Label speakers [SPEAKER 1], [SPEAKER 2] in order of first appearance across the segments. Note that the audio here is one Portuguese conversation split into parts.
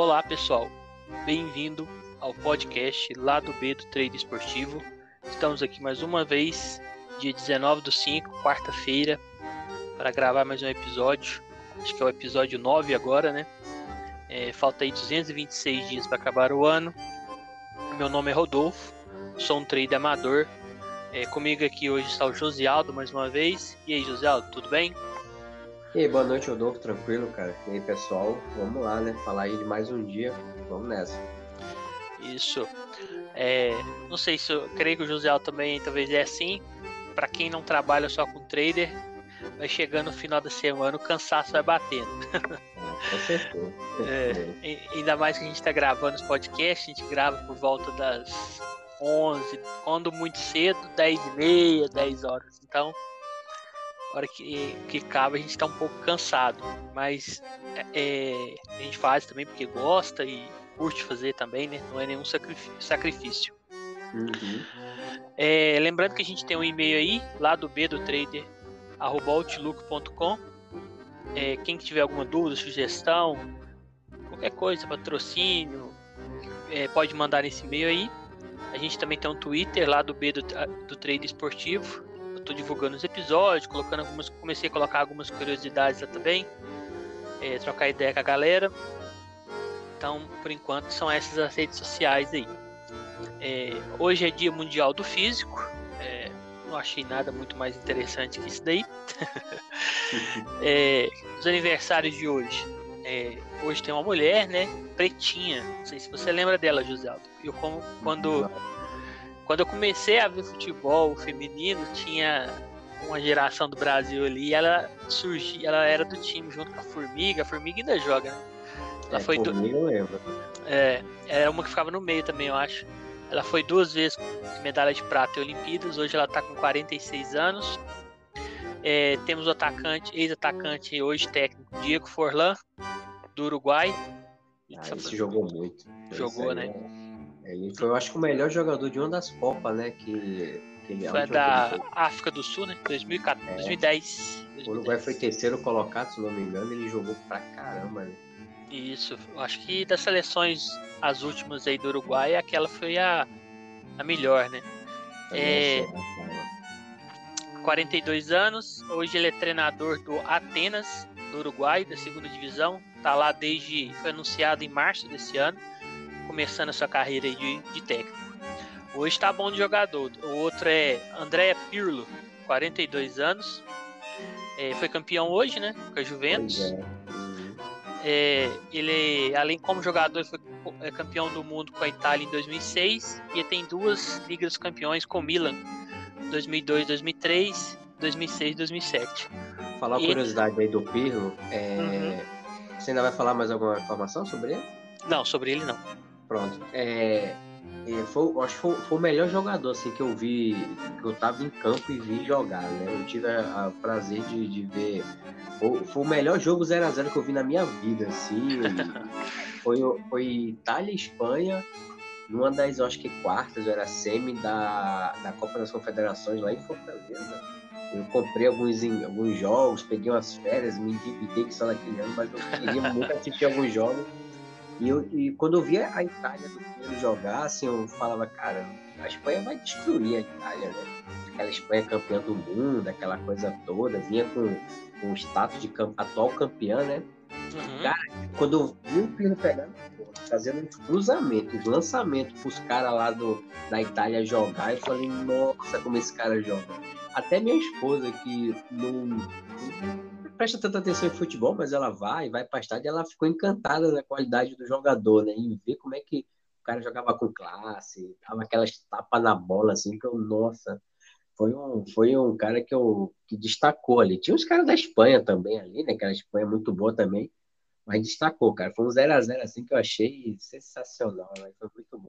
[SPEAKER 1] Olá pessoal, bem-vindo ao podcast lá do B do Trade Esportivo. Estamos aqui mais uma vez, dia 19 do 5, quarta-feira, para gravar mais um episódio. Acho que é o episódio 9 agora, né? É, falta aí 226 dias para acabar o ano. Meu nome é Rodolfo, sou um trader amador. É, comigo aqui hoje está o Josialdo mais uma vez. E aí, Josialdo, tudo bem?
[SPEAKER 2] E aí, boa noite, Rodolfo, tranquilo, cara? E aí, pessoal, vamos lá, né? Falar aí de mais um dia, vamos nessa.
[SPEAKER 1] Isso. É, não sei se eu creio que o José também talvez é assim. Para quem não trabalha só com trader, vai chegando no final da semana, o cansaço vai batendo.
[SPEAKER 2] Com certeza.
[SPEAKER 1] É, ainda mais que a gente está gravando os podcasts, a gente grava por volta das 11, quando muito cedo, 10 e meia, 10 horas. Então, hora que, que acaba a gente está um pouco cansado, mas é, a gente faz também porque gosta e curte fazer também, né? Não é nenhum sacrifício.
[SPEAKER 2] Uhum.
[SPEAKER 1] É, lembrando que a gente tem um e-mail aí, lá do B do Trader, outlook.com. É, quem tiver alguma dúvida, sugestão, qualquer coisa, patrocínio, é, pode mandar esse e-mail aí. A gente também tem um Twitter lá do B do, do Trade Esportivo, tô divulgando os episódios, colocando algumas, comecei a colocar algumas curiosidades lá também, é, trocar ideia com a galera. Então, por enquanto, são essas as redes sociais aí. É, hoje é Dia Mundial do Físico. É, não achei nada muito mais interessante que isso daí. é, os aniversários de hoje. É, hoje tem uma mulher, né? Pretinha. Não sei se você lembra dela, José Aldo. Eu como quando quando eu comecei a ver futebol feminino, tinha uma geração do Brasil ali, ela surgia, ela era do time junto com a Formiga, a Formiga ainda joga, né?
[SPEAKER 2] Ela é, foi do... eu lembro.
[SPEAKER 1] É, era uma que ficava no meio também, eu acho. Ela foi duas vezes medalha de prata em Olimpíadas, hoje ela tá com 46 anos. É, temos o atacante, ex-atacante, hoje técnico, Diego Forlan, do Uruguai.
[SPEAKER 2] Ah, esse jogou muito.
[SPEAKER 1] Jogou, né?
[SPEAKER 2] É... Ele foi, eu acho que o melhor jogador de uma das Copas, né? Que, que ele
[SPEAKER 1] foi da África do Sul, né? 2014, é. 2010.
[SPEAKER 2] O Uruguai foi terceiro colocado, se não me engano, ele jogou pra caramba, né?
[SPEAKER 1] Isso, acho que das seleções, as últimas aí do Uruguai, aquela foi a, a melhor, né? É, 42 anos, hoje ele é treinador do Atenas, do Uruguai, da segunda divisão. Tá lá desde. Foi anunciado em março desse ano começando a sua carreira de, de técnico. Hoje está bom de jogador. O outro é André Pirlo, 42 anos. É, foi campeão hoje, né? Com a Juventus.
[SPEAKER 2] É.
[SPEAKER 1] É, ele, além como jogador, foi é, campeão do mundo com a Itália em 2006 e tem duas ligas campeões com o Milan, 2002, 2003, 2006, 2007.
[SPEAKER 2] Falar uma curiosidade aí do Pirlo, é... uhum. você ainda vai falar mais alguma informação sobre ele?
[SPEAKER 1] Não, sobre ele não.
[SPEAKER 2] Pronto. É, é, foi, acho que foi, foi, o melhor jogador assim, que eu vi, que eu tava em campo e vi jogar, né? Eu tive o prazer de, de ver. Foi, foi, o melhor jogo 0x0 que eu vi na minha vida, assim. foi, foi Itália e Espanha, numa das, eu acho que quartas, era semi da, da Copa das Confederações lá em Fortaleza. Eu comprei alguns, alguns jogos, peguei umas férias, me endividei só naquele ano, mas eu queria muito assistir alguns jogos. E, eu, e quando eu via a Itália do Pedro jogar, assim, eu falava, cara, a Espanha vai destruir a Itália, né? Aquela Espanha campeã do mundo, aquela coisa toda, vinha com, com o status de atual campeã, né? Uhum. Cara, quando eu vi o Pirlo pegando, fazendo uns cruzamentos, lançamentos pros caras lá do, da Itália jogar, eu falei, nossa, como esse cara joga. Até minha esposa, que não presta tanta atenção em futebol, mas ela vai, vai para estádio, ela ficou encantada da qualidade do jogador, né? E ver como é que o cara jogava com classe, dava aquelas tapas na bola, assim, que eu, nossa, foi um, foi um cara que eu que destacou ali. Tinha os caras da Espanha também ali, né? Aquela Espanha muito boa também, mas destacou, cara. Foi um 0x0 assim que eu achei sensacional, né? Foi muito bom.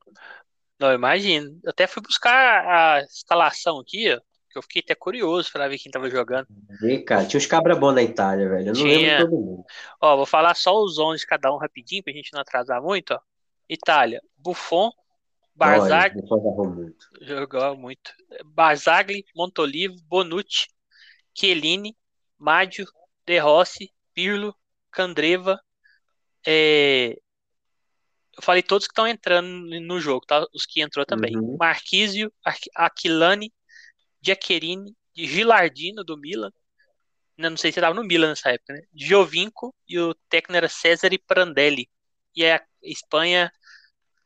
[SPEAKER 1] Não, imagino. Eu até fui buscar a escalação aqui, ó que eu fiquei até curioso para ver quem tava jogando.
[SPEAKER 2] E, cara, tinha os cabra bons na Itália, velho. Eu não tinha... lembro todo mundo.
[SPEAKER 1] Ó, vou falar só os 11 de cada um rapidinho, pra gente não atrasar muito, ó. Itália, Buffon, Barzagli.
[SPEAKER 2] Jogou muito.
[SPEAKER 1] Barzagli, Montolivo, Bonucci, Chiellini, Maggio, De Rossi, Pirlo, Candreva, é... eu falei todos que estão entrando no jogo, tá? Os que entrou também.
[SPEAKER 2] Uhum.
[SPEAKER 1] Marquísio, Aquilani, Giaccherini, Gilardino do Milan. Não sei se estava no Milan nessa época, né? Giovinco e o técnico era Cesare Prandelli. E a Espanha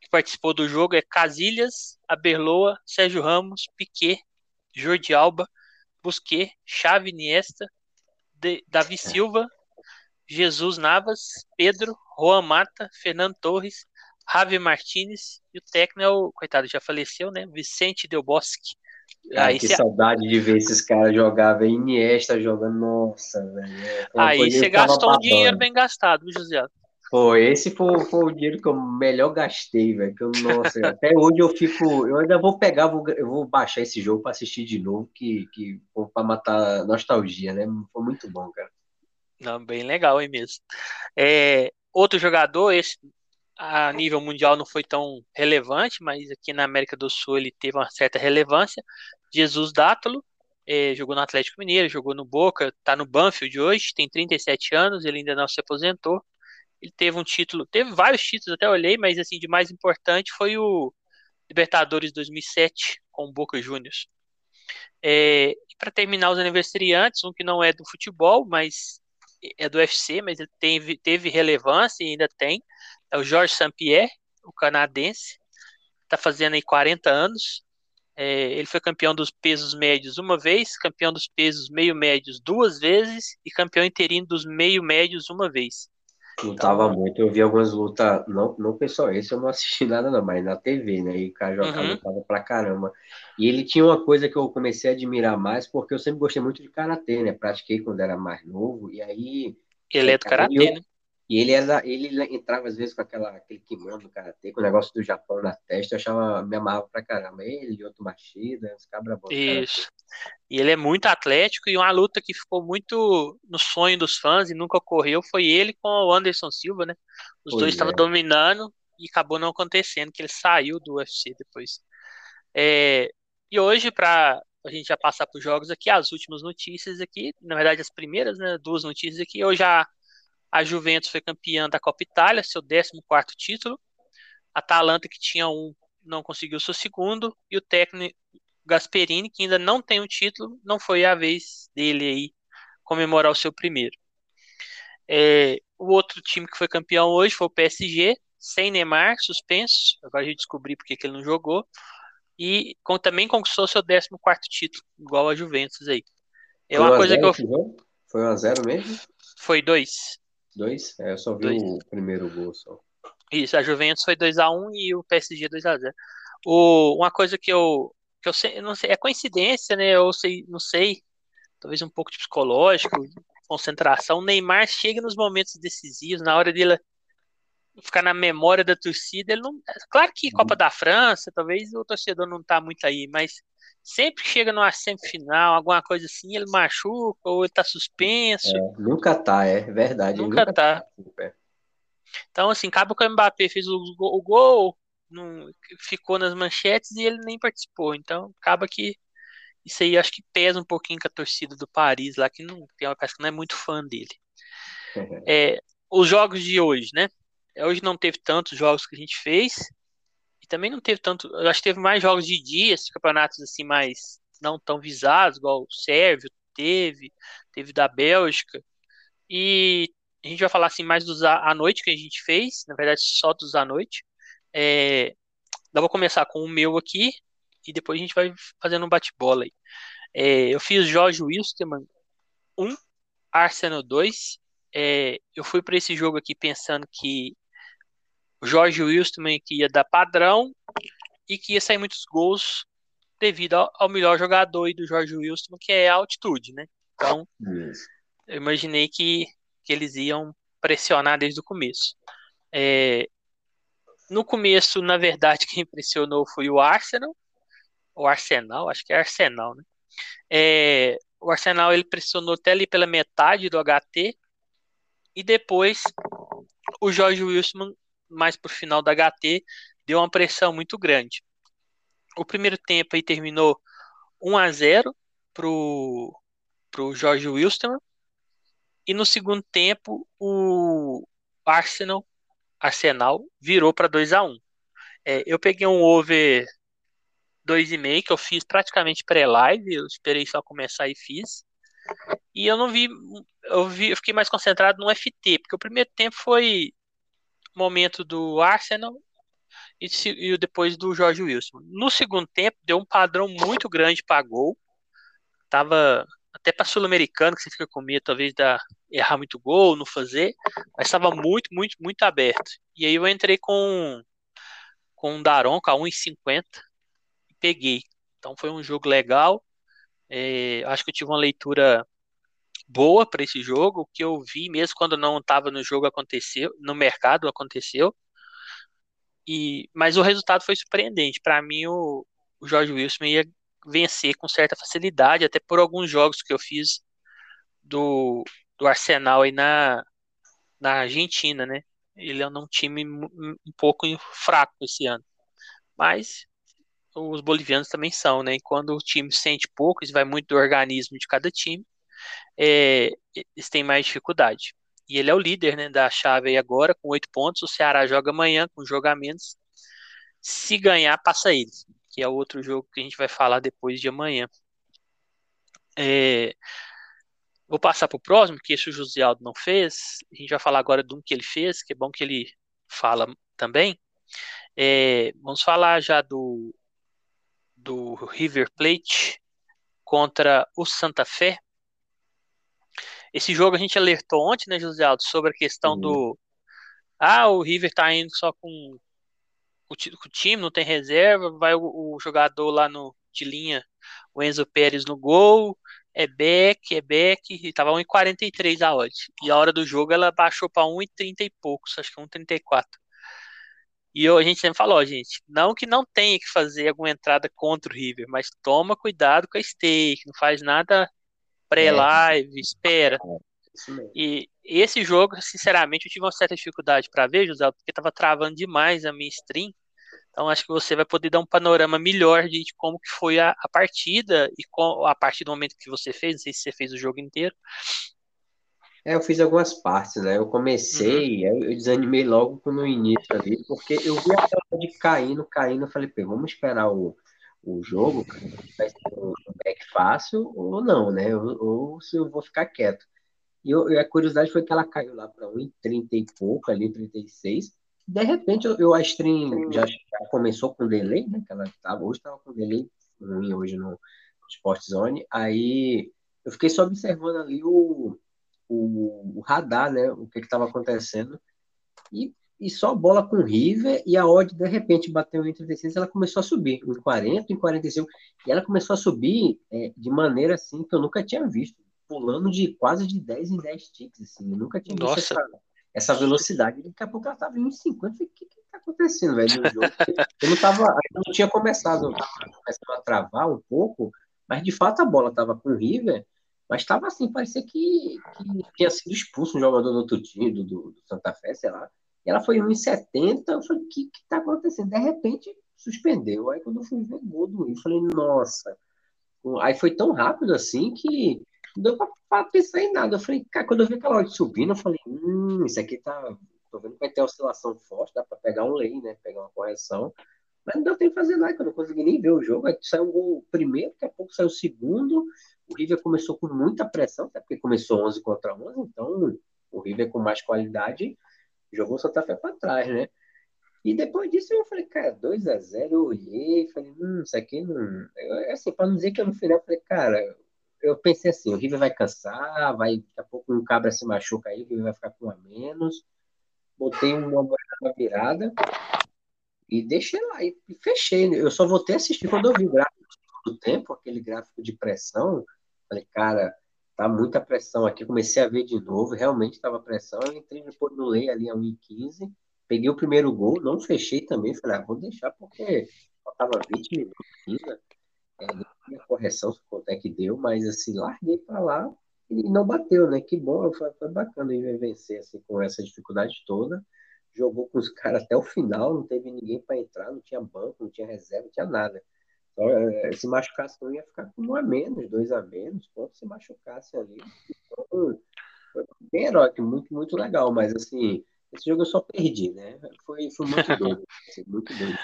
[SPEAKER 1] que participou do jogo é Casilhas, Aberloa, Sérgio Ramos, Piquet, Jordi Alba, Busquet, Xavi Iniesta, de, Davi Silva, Jesus Navas, Pedro, Juan Mata, Fernando Torres, Javi Martinez e o técnico é o, coitado, já faleceu, né? Vicente Del Bosque.
[SPEAKER 2] Aí que cê... saudade de ver esses caras jogar, velho. Iniesta jogando, nossa, velho. É,
[SPEAKER 1] aí você gastou um dinheiro bem gastado, José?
[SPEAKER 2] Foi, esse foi, foi o dinheiro que eu melhor gastei, velho. Que eu, nossa, até hoje eu fico. Eu ainda vou pegar, vou, eu vou baixar esse jogo para assistir de novo, que, que para matar nostalgia, né? Foi muito bom, cara.
[SPEAKER 1] Não, bem legal aí mesmo. É, outro jogador, esse a nível mundial não foi tão relevante, mas aqui na América do Sul ele teve uma certa relevância. Jesus Dátalo, é, jogou no Atlético Mineiro, jogou no Boca, está no Banfield hoje, tem 37 anos, ele ainda não se aposentou. Ele teve um título, teve vários títulos, até olhei, mas assim, de mais importante foi o Libertadores 2007 com o Boca Juniors. É, para terminar os aniversariantes, um que não é do futebol, mas é do UFC, mas ele teve, teve relevância e ainda tem, é o Georges St-Pierre, o canadense, está fazendo aí 40 anos. É, ele foi campeão dos pesos médios uma vez, campeão dos pesos meio médios duas vezes e campeão interino dos meio médios uma vez.
[SPEAKER 2] Lutava então, muito, eu vi algumas lutas, não, não só esse, eu não assisti nada não, mas na TV, né? E o cara jogava, uhum. lutava pra caramba. E ele tinha uma coisa que eu comecei a admirar mais, porque eu sempre gostei muito de karatê, né? Pratiquei quando era mais novo, e aí.
[SPEAKER 1] Ele é do karatê, né?
[SPEAKER 2] E ele era, ele entrava às vezes com aquela, aquele kimono do karatê, com o negócio do Japão na testa, eu achava, me amarrava pra caramba. Ele outro Machida, os cabra bons.
[SPEAKER 1] Isso. E ele é muito atlético e uma luta que ficou muito no sonho dos fãs e nunca ocorreu foi ele com o Anderson Silva, né? Os pois dois estavam é. dominando e acabou não acontecendo, que ele saiu do UFC depois. É, e hoje, para a gente já passar para os jogos aqui, as últimas notícias aqui, na verdade as primeiras, né, duas notícias aqui, eu já a Juventus foi campeã da Copa Itália, seu 14 título. A Atalanta, que tinha um, não conseguiu seu segundo. E o técnico Gasperini, que ainda não tem um título, não foi a vez dele aí comemorar o seu primeiro. É, o outro time que foi campeão hoje foi o PSG, sem Neymar, suspenso. Agora a gente descobriu porque que ele não jogou. E com, também conquistou seu 14 título, igual a Juventus aí.
[SPEAKER 2] É uma coisa que eu. Foi 1 a 0 mesmo?
[SPEAKER 1] Foi dois.
[SPEAKER 2] Dois? É, eu só vi dois. o primeiro gol só.
[SPEAKER 1] Isso, a Juventus foi 2x1 e o PSG 2x0. O, uma coisa que eu, que eu, sei, não sei, é coincidência, né? Eu sei, não sei, talvez um pouco de psicológico, concentração. O Neymar chega nos momentos decisivos, na hora dele ficar na memória da torcida, ele não. Claro que Copa da França, talvez o torcedor não tá muito aí, mas sempre que chega numa semifinal, alguma coisa assim, ele machuca ou ele tá suspenso. É,
[SPEAKER 2] nunca tá, é verdade.
[SPEAKER 1] Nunca, nunca tá. tá. Então, assim, acaba que o Mbappé fez o, o gol, não, ficou nas manchetes e ele nem participou. Então, acaba que isso aí acho que pesa um pouquinho com a torcida do Paris lá, que não tem uma que não é muito fã dele. É, os jogos de hoje, né? Hoje não teve tantos jogos que a gente fez, e também não teve tanto. Eu acho que teve mais jogos de dia, esses campeonatos assim mais não tão visados, igual o Sérvio teve, teve da Bélgica. E a gente vai falar assim mais dos à noite que a gente fez, na verdade só dos à noite. É, eu vou começar com o meu aqui e depois a gente vai fazendo um bate-bola aí. É, eu fiz Jorge Wilstermann 1, Arsenal 2. É, eu fui para esse jogo aqui pensando que o Jorge Wilson que ia dar padrão e que ia sair muitos gols devido ao, ao melhor jogador do Jorge Wilson, que é a altitude, né? Então, Isso. eu imaginei que, que eles iam pressionar desde o começo. É, no começo, na verdade, quem impressionou foi o Arsenal, o Arsenal, acho que é Arsenal, né? É, o Arsenal ele pressionou até ali pela metade do HT e depois o Jorge Wilson mais pro final da HT, deu uma pressão muito grande. O primeiro tempo aí terminou 1 a 0 pro pro Jorge Wilson e no segundo tempo o Arsenal Arsenal virou para 2 a 1 é, Eu peguei um over 2,5 que eu fiz praticamente pré-live, eu esperei só começar e fiz. E eu não vi eu, vi, eu fiquei mais concentrado no FT, porque o primeiro tempo foi momento do Arsenal e, e depois do Jorge Wilson. No segundo tempo, deu um padrão muito grande para gol. Tava até para sul-americano, que você fica com medo talvez da errar muito gol, não fazer, mas estava muito, muito, muito aberto. E aí eu entrei com com um Daronco a 1,50 e peguei. Então foi um jogo legal. É, acho que eu tive uma leitura boa para esse jogo. Que eu vi, mesmo quando não estava no jogo, aconteceu, no mercado aconteceu. E, mas o resultado foi surpreendente. Para mim, o, o Jorge Wilson ia vencer com certa facilidade, até por alguns jogos que eu fiz do, do Arsenal aí na, na Argentina, né? Ele é um time um pouco fraco esse ano. Mas os bolivianos também são, né? E quando o time sente pouco, isso vai muito do organismo de cada time é, eles têm mais dificuldade. E ele é o líder né, da chave aí agora, com oito pontos. O Ceará joga amanhã com jogamentos. Se ganhar, passa eles, que é outro jogo que a gente vai falar depois de amanhã. É, vou passar para o próximo, que esse o José Aldo não fez. A gente vai falar agora de um que ele fez, que é bom que ele fala também. É, vamos falar já do, do River Plate contra o Santa Fé. Esse jogo a gente alertou ontem, né, José Aldo, sobre a questão uhum. do. Ah, o River tá indo só com o, o time, não tem reserva, vai o, o, jogador lá no, de linha, o Enzo Pérez no gol, é back, é back, e tava 1,43 a odd. E a hora do jogo ela baixou para 1,30 e poucos, acho que 1,34. E eu, a gente sempre falou, gente, não que não tenha que fazer alguma entrada contra o River, mas toma cuidado com a stake, não faz nada pré-live, espera. É, e esse jogo, sinceramente, eu tive uma certa dificuldade para ver, José, porque estava travando demais a minha stream. Então acho que você vai poder dar um panorama melhor de, de como que foi a, a, partida e com, a partir do momento que você fez, não sei se você fez o jogo inteiro.
[SPEAKER 2] É, eu fiz algumas partes, né? Eu comecei, uhum. eu desanimei logo no início ali, porque eu vi a tela de caindo, caindo, eu falei, pô, vamos esperar o, o jogo, vai ser um back fácil ou não, né? Ou, ou, se eu vou ficar quieto. E, eu, e, a curiosidade foi que ela caiu lá para 1,30 e pouco, ali 36. De repente, eu, eu a stream já, já, começou com delay, né? Que ela tava, hoje estava com delay ruim hoje no Sport Zone. Aí eu fiquei só observando ali o, o, o radar, né? O que estava acontecendo. E e só bola com River, e a odd de repente bateu em 36, ela começou a subir, em 40, em 45, e ela começou a subir é, de maneira assim que eu nunca tinha visto, pulando de quase de 10 em 10 ticks, assim, eu nunca tinha visto essa, essa, velocidade, daqui a pouco ela estava em 50, o que que tá acontecendo, velho, no jogo? Eu não tava, eu não tinha começado, eu tava começando a travar um pouco, mas de fato a bola estava com River, mas estava assim, parecia que, que tinha sido expulso um jogador do outro time, do, do Santa Fé, sei lá, e ela foi 1,70. Eu falei, o que está acontecendo? De repente, suspendeu. Aí, quando eu fui ver gol do eu falei, nossa. Aí foi tão rápido assim que não deu para pensar em nada. Eu falei, cara, quando eu vi aquela hora subindo, eu falei, hum, isso aqui tá. Tô vendo que vai ter oscilação forte, dá para pegar um lei, né? Pegar uma correção. Mas não deu tempo de fazer nada, eu não consegui nem ver o jogo. Aí saiu um gol primeiro, daqui a pouco saiu o segundo. O River começou com muita pressão, até porque começou 11 contra 11, então o River com mais qualidade jogou o Santa para trás, né? E depois disso eu falei, cara, 2 a 0 eu olhei, falei, hum, isso aqui não. Eu, assim, para não dizer que eu no final falei, cara, eu pensei assim, o River vai cansar, vai, daqui a pouco um cabra se machuca aí, o River vai ficar com a menos. Botei uma moeda virada e deixei lá e fechei. Né? Eu só voltei a assistir quando eu vi o gráfico do tempo, aquele gráfico de pressão. Falei, cara, tá muita pressão aqui. Comecei a ver de novo, realmente estava pressão. Eu entrei depois no Lei ali a 1,15, peguei o primeiro gol, não fechei também. Falei, ah, vou deixar porque faltava 20 minutos ainda. É, a correção, quanto é que deu, mas assim, larguei para lá e não bateu, né? Que bom, foi, foi bacana ele vencer assim, com essa dificuldade toda. Jogou com os caras até o final, não teve ninguém para entrar, não tinha banco, não tinha reserva, não tinha nada. Então, é, se machucasse, não ia ficar com um a menos, dois a menos, quando se machucasse ali. Então, foi bem heróico, muito, muito legal. Mas, assim, Esse jogo eu só perdi, né? Foi, foi muito doido. muito doido.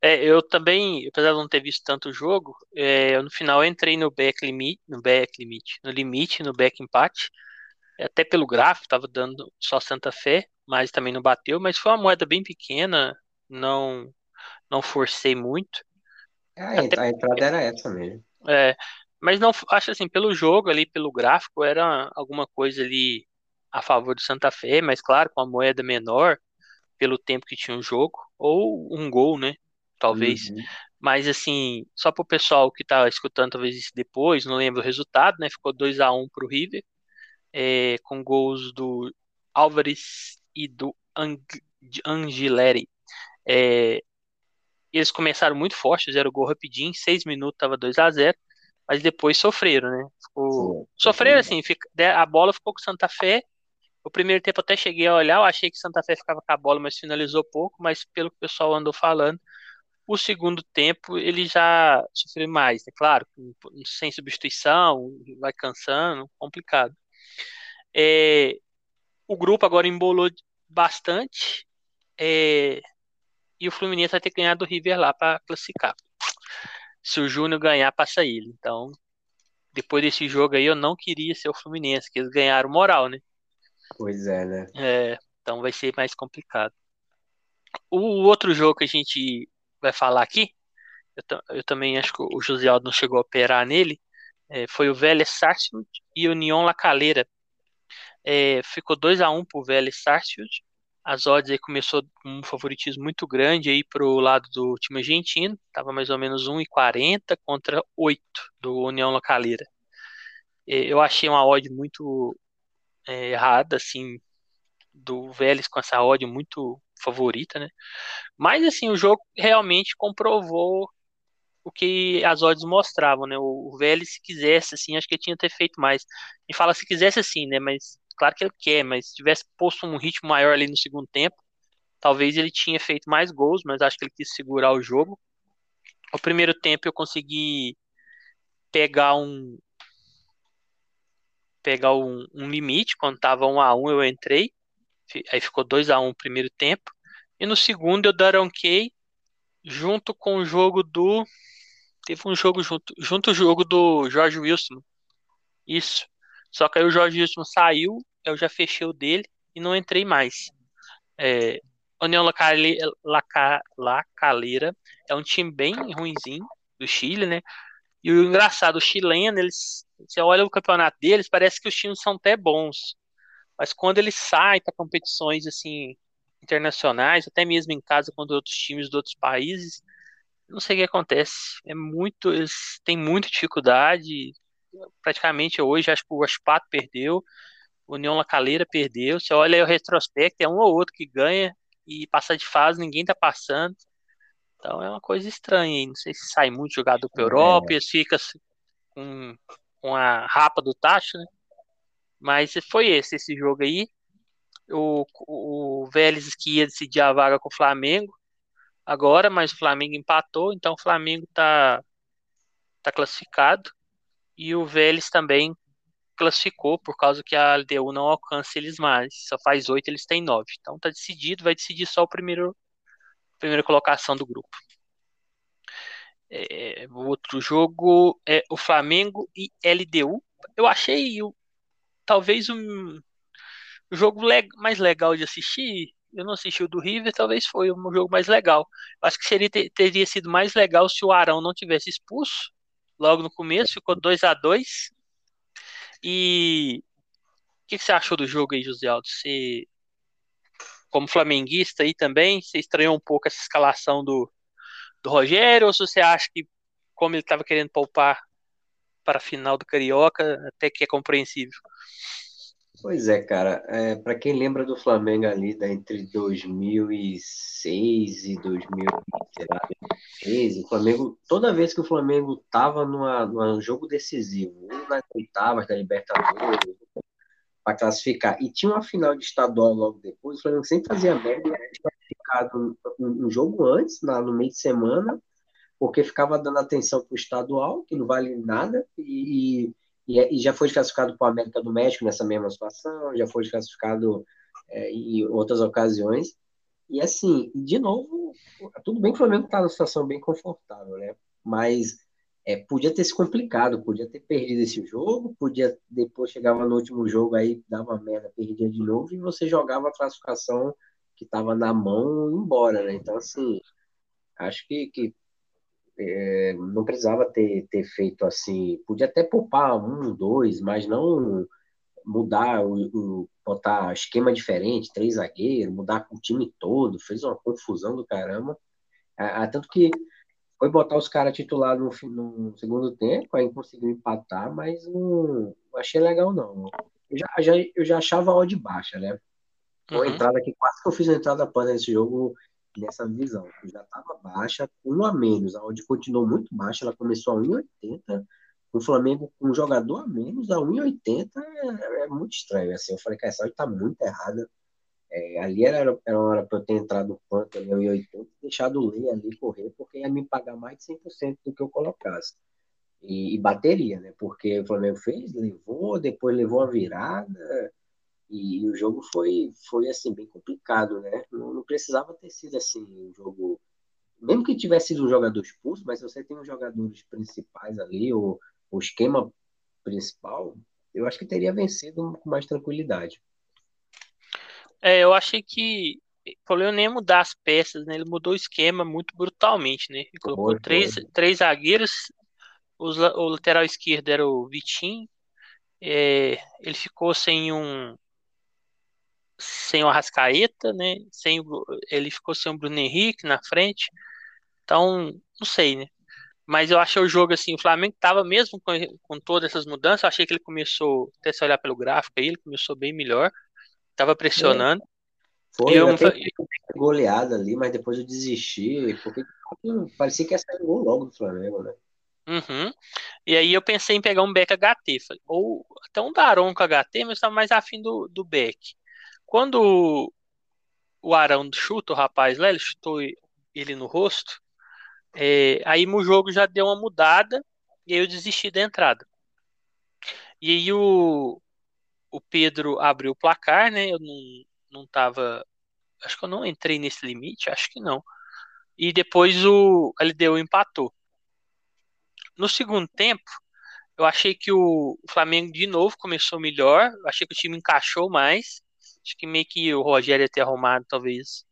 [SPEAKER 1] É, eu também, apesar de não ter visto tanto o jogo, é, eu, no final entrei no back limit, no back limit, no limite, no back empate, até pelo gráfico, tava dando só Santa Fé, mas também não bateu, mas foi uma moeda bem pequena, não não forcei muito.
[SPEAKER 2] É, até, a entrada era essa mesmo.
[SPEAKER 1] É, mas não acho assim, pelo jogo ali, pelo gráfico, era alguma coisa ali a favor do Santa Fé, mas claro, com a moeda menor, pelo tempo que tinha o jogo, ou um gol, né? Talvez. Uhum. Mas assim, só para o pessoal que tá escutando talvez isso depois, não lembro o resultado, né? Ficou 2 a 1 pro River, é, com gols do Álvares e do Ang Angileri. É, eles começaram muito forte, fizeram o gol rapidinho, seis minutos tava 2 a 0 mas depois sofreram, né? Ficou... Sofreram assim, fica... a bola ficou com Santa Fé. O primeiro tempo até cheguei a olhar, eu achei que Santa Fé ficava com a bola, mas finalizou pouco, mas pelo que o pessoal andou falando, o segundo tempo ele já sofreu mais, né? Claro, sem substituição, vai cansando, complicado. É... O grupo agora embolou bastante. É... E o Fluminense vai ter que ganhar do River lá para classificar se o Júnior ganhar, passa ele. Então, depois desse jogo aí, eu não queria ser o Fluminense, que eles ganharam moral, né?
[SPEAKER 2] Pois é, né?
[SPEAKER 1] É, então vai ser mais complicado. O outro jogo que a gente vai falar aqui, eu, eu também acho que o José Aldo não chegou a operar nele, é, foi o Vélez Sarsfield e o União La Calera. É, ficou 2 a 1 um pro Vélez Sarsfield as odds aí começou com um favoritismo muito grande aí pro lado do time argentino, tava mais ou menos 1,40 contra 8 do União Localeira. Eu achei uma odd muito é, errada, assim, do Vélez com essa odd muito favorita, né? Mas, assim, o jogo realmente comprovou o que as odds mostravam, né? O Vélez, se quisesse, assim, acho que ele tinha que ter feito mais. E fala se quisesse, assim, né? Mas claro que ele quer, mas se tivesse posto um ritmo maior ali no segundo tempo, talvez ele tinha feito mais gols, mas acho que ele quis segurar o jogo. No primeiro tempo eu consegui pegar um pegar um, um limite, quando estava 1 a 1 eu entrei, aí ficou 2 a 1 no primeiro tempo, e no segundo eu daronquei junto com o jogo do teve um jogo junto, junto o jogo do Jorge Wilson. Isso. Só que aí o Jorge Wilson saiu, eu já fechei o dele e não entrei mais. É, União Lacaleira é um time bem ruinzinho do Chile, né? E o engraçado, o chileno, eles, você olha o campeonato deles, parece que os times são até bons. Mas quando eles saem para competições assim internacionais, até mesmo em casa com outros times de outros países, não sei o que acontece. É muito, eles têm muita dificuldade, praticamente hoje, acho que o Aspato perdeu, o União Lacaleira perdeu. Você olha aí o retrospecto, é um ou outro que ganha e passa de fase, ninguém tá passando. Então é uma coisa estranha aí. Não sei se sai muito jogador para Europa é. e fica com, com a rapa do tacho, né? Mas foi esse, esse jogo aí. O, o Vélez que ia decidir a vaga com o Flamengo agora, mas o Flamengo empatou, então o Flamengo tá, tá classificado e o Vélez também classificou por causa que a LDU não alcança eles mais. Só faz oito, eles têm nove. Então tá decidido, vai decidir só o primeiro primeira colocação do grupo. É, o outro jogo é o Flamengo e LDU. Eu achei o, talvez um, o jogo leg, mais legal de assistir. Eu não assisti o do River, talvez foi um jogo mais legal. Acho que seria, teria sido mais legal se o Arão não tivesse expulso logo no começo, ficou 2 a 2 E o que, que, você achou do jogo aí, José Aldo? Você, como flamenguista aí também, você estranhou um pouco essa escalação do, do Rogério, ou se você acha que, como ele estava querendo poupar para a final do Carioca, até que é compreensível?
[SPEAKER 2] Pois é, cara. É, para quem lembra do Flamengo ali da, entre 2006 e 2013, o Flamengo, toda vez que o Flamengo tava numa, num jogo decisivo, ou nas oitavas da Libertadores, para classificar, e tinha uma final de estadual logo depois, o Flamengo sempre fazia merda e era classificado um, um jogo antes, na, no meio de semana, porque ficava dando atenção para o estadual, que não vale nada, e, e e, e já foi desclassificado para o América do México nessa mesma situação, já foi desclassificado é, em outras ocasiões. E assim, de novo, tudo bem que o Flamengo está numa situação bem confortável, né? Mas é, podia ter se complicado, podia ter perdido esse jogo, podia depois chegava no último jogo aí dava merda, perdia de novo e você jogava a classificação que estava na mão embora, né? Então assim, acho que, que é, não precisava ter, ter feito assim, podia até poupar um, dois, mas não mudar o, o botar esquema diferente, três zagueiros, mudar o time todo, fez uma confusão do caramba. Ah, tanto que foi botar os caras titulares no, no, segundo tempo, aí conseguiu empatar, mas não, não achei legal, não. Eu já, já, eu já achava a odd baixa, né? Foi uhum. entrada que quase que eu fiz a entrada pana nesse jogo nessa visão. Já estava baixa, um a menos. A odd continuou muito baixa, ela começou a 1,80. O Flamengo com um jogador a menos, a 1,80 é, é muito estranho. Assim, eu falei que essa odd está muito errada. É, ali era, era uma hora para eu ter entrado ponto ali, em 80, deixado o Lei ali correr, porque ia me pagar mais de 100% do que eu colocasse. E, e, bateria, né? Porque o Flamengo fez, levou, depois levou a virada, e, e, o jogo foi, foi assim, bem complicado, né? Não, não precisava ter sido assim, um jogo. Mesmo que tivesse sido um jogador expulso, mas se você tem os jogadores principais ali, o, o esquema principal, eu acho que teria vencido com mais tranquilidade.
[SPEAKER 1] É, eu achei que o problema nem é mudar as peças, né? Ele mudou o esquema muito brutalmente, né? Ele colocou três, três zagueiros, os, o lateral esquerdo era o Vitinho, é, ele ficou sem um sem o Arrascaeta, né? Sem o, ele ficou sem o Bruno Henrique na frente. Então, não sei, né? Mas eu achei o jogo assim, o Flamengo estava mesmo com, com todas essas mudanças, eu achei que ele começou, até se olhar pelo gráfico aí, ele começou bem melhor. Tava pressionando.
[SPEAKER 2] Foi, eu até goleada ali, mas depois eu desisti, porque parecia que ia sair gol logo do Flamengo, né?
[SPEAKER 1] Uhum. E aí eu pensei em pegar um Beck HT, ou até um Daron com HT, mas estava mais afim do, do Beck. Quando o Arão chuta o rapaz lá, ele chutou ele no rosto, é, aí o jogo já deu uma mudada e aí eu desisti da entrada. E aí o, o Pedro abriu o placar, né? Eu não, não tava. Acho que eu não entrei nesse limite, acho que não. E depois o LDU empatou. No segundo tempo, eu achei que o Flamengo de novo começou melhor. Achei que o time encaixou mais. Acho que meio que o Rogério ia ter arrumado, talvez,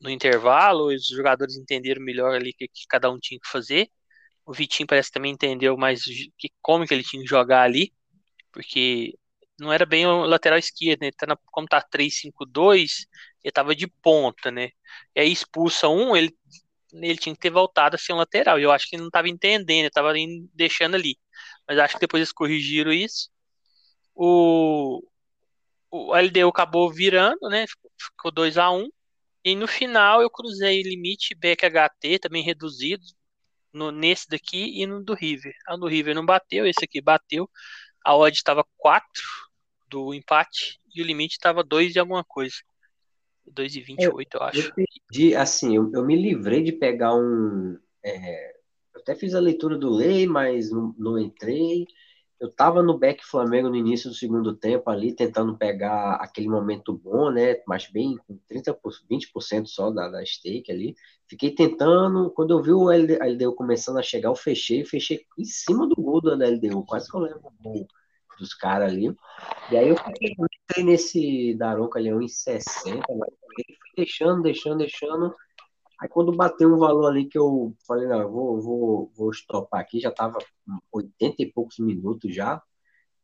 [SPEAKER 1] no intervalo. Os jogadores entenderam melhor ali o que, que, cada um tinha que fazer. O Vitinho parece que também entendeu mais que, como que ele tinha que jogar ali. Porque não era bem o lateral esquerdo, né? Tá na, como tá 3-5-2, ele tava de ponta, né? E aí expulsa um, ele, ele tinha que ter voltado a ser um lateral. E eu acho que ele não tava entendendo, ele tava deixando ali. Mas acho que depois eles corrigiram isso. O, o LDU acabou virando, né? Ficou 2 a 1 E no final eu cruzei limite Beck HT, também reduzido, no, nesse daqui e no do River. A do River não bateu, esse aqui bateu. A odd estava 4 do empate e o limite estava 2 e alguma coisa. 2,28, eu, eu acho.
[SPEAKER 2] Eu assim, eu, eu, me livrei de pegar um. É, eu até fiz a leitura do lei, mas não, não entrei. Eu tava no back Flamengo no início do segundo tempo ali, tentando pegar aquele momento bom, né? Mas bem com 30%, 20% só da, da stake ali. Fiquei tentando, quando eu vi o LDU começando a chegar, eu fechei, fechei em cima do gol do LDU, quase que eu levo o gol dos caras ali. E aí eu fiquei nesse Daronco ali, 1,60, mas fui deixando, deixando, deixando. Aí quando bateu um valor ali que eu falei, não, eu vou, vou, vou estopar aqui, já tava 80 e poucos minutos já.